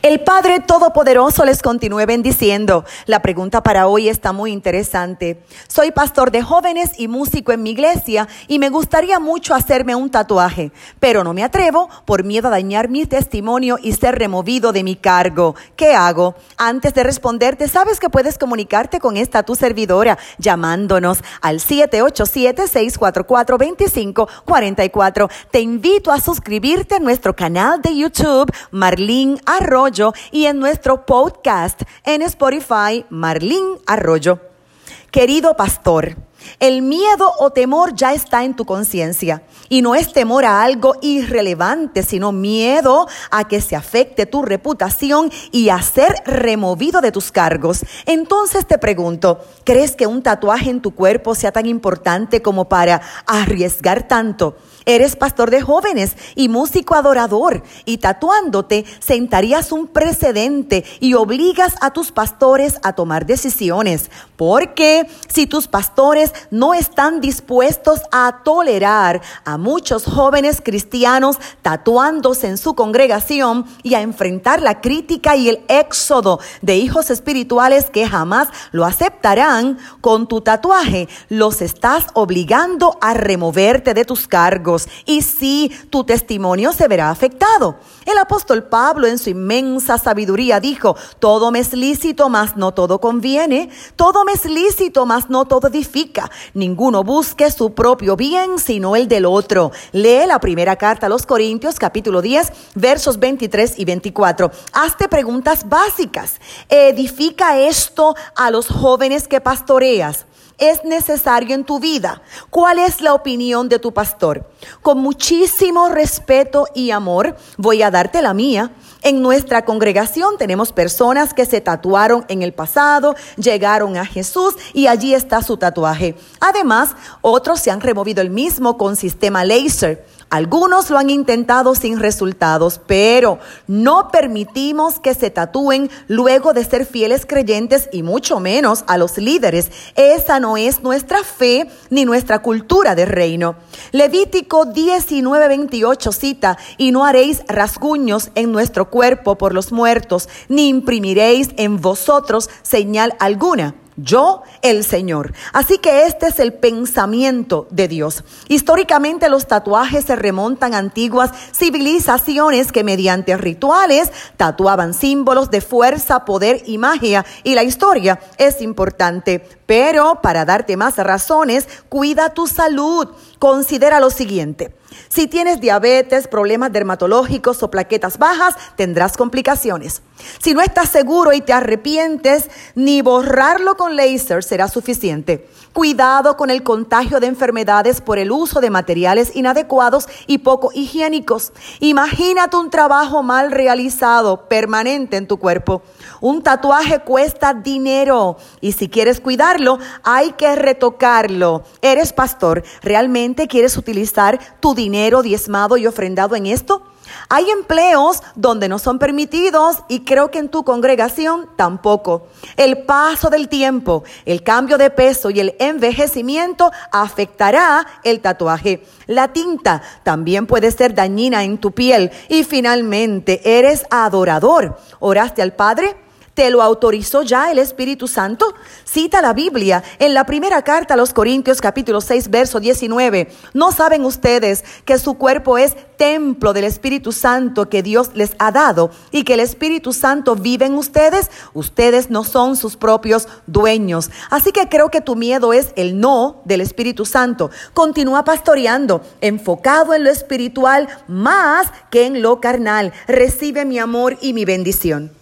El Padre Todopoderoso les continúe bendiciendo. La pregunta para hoy está muy interesante. Soy pastor de jóvenes y músico en mi iglesia y me gustaría mucho hacerme un tatuaje, pero no me atrevo por miedo a dañar mi testimonio y ser removido de mi cargo. ¿Qué hago? Antes de responderte, sabes que puedes comunicarte con esta tu servidora llamándonos al 787-644-2544. Te invito a suscribirte a nuestro canal de YouTube, Marlín Arroyo y en nuestro podcast en Spotify, Marlín Arroyo. Querido pastor, el miedo o temor ya está en tu conciencia y no es temor a algo irrelevante, sino miedo a que se afecte tu reputación y a ser removido de tus cargos. Entonces te pregunto, ¿crees que un tatuaje en tu cuerpo sea tan importante como para arriesgar tanto? Eres pastor de jóvenes y músico adorador y tatuándote sentarías un precedente y obligas a tus pastores a tomar decisiones. Porque si tus pastores no están dispuestos a tolerar a muchos jóvenes cristianos tatuándose en su congregación y a enfrentar la crítica y el éxodo de hijos espirituales que jamás lo aceptarán, con tu tatuaje los estás obligando a removerte de tus cargos y sí, tu testimonio se verá afectado. El apóstol Pablo en su inmensa sabiduría dijo, todo me es lícito, mas no todo conviene, todo me es lícito, mas no todo edifica, ninguno busque su propio bien, sino el del otro. Lee la primera carta a los Corintios capítulo 10, versos 23 y 24. Hazte preguntas básicas. ¿Edifica esto a los jóvenes que pastoreas? Es necesario en tu vida? ¿Cuál es la opinión de tu pastor? Con muchísimo respeto y amor voy a darte la mía. En nuestra congregación tenemos personas que se tatuaron en el pasado, llegaron a Jesús y allí está su tatuaje. Además, otros se han removido el mismo con sistema laser. Algunos lo han intentado sin resultados, pero no permitimos que se tatúen luego de ser fieles creyentes y mucho menos a los líderes. Esa no es nuestra fe ni nuestra cultura de reino. Levítico 19:28 cita, y no haréis rasguños en nuestro cuerpo por los muertos, ni imprimiréis en vosotros señal alguna yo el Señor. Así que este es el pensamiento de Dios. Históricamente los tatuajes se remontan a antiguas civilizaciones que mediante rituales tatuaban símbolos de fuerza, poder y magia. Y la historia es importante. Pero para darte más razones, cuida tu salud. Considera lo siguiente. Si tienes diabetes, problemas dermatológicos o plaquetas bajas, tendrás complicaciones. Si no estás seguro y te arrepientes, ni borrarlo con laser será suficiente. Cuidado con el contagio de enfermedades por el uso de materiales inadecuados y poco higiénicos. Imagínate un trabajo mal realizado, permanente en tu cuerpo. Un tatuaje cuesta dinero y si quieres hay que retocarlo. Eres pastor, ¿realmente quieres utilizar tu dinero diezmado y ofrendado en esto? Hay empleos donde no son permitidos y creo que en tu congregación tampoco. El paso del tiempo, el cambio de peso y el envejecimiento afectará el tatuaje. La tinta también puede ser dañina en tu piel. Y finalmente, eres adorador. ¿Oraste al Padre? ¿Te lo autorizó ya el Espíritu Santo? Cita la Biblia en la primera carta a los Corintios capítulo 6 verso 19. ¿No saben ustedes que su cuerpo es templo del Espíritu Santo que Dios les ha dado y que el Espíritu Santo vive en ustedes? Ustedes no son sus propios dueños. Así que creo que tu miedo es el no del Espíritu Santo. Continúa pastoreando, enfocado en lo espiritual más que en lo carnal. Recibe mi amor y mi bendición.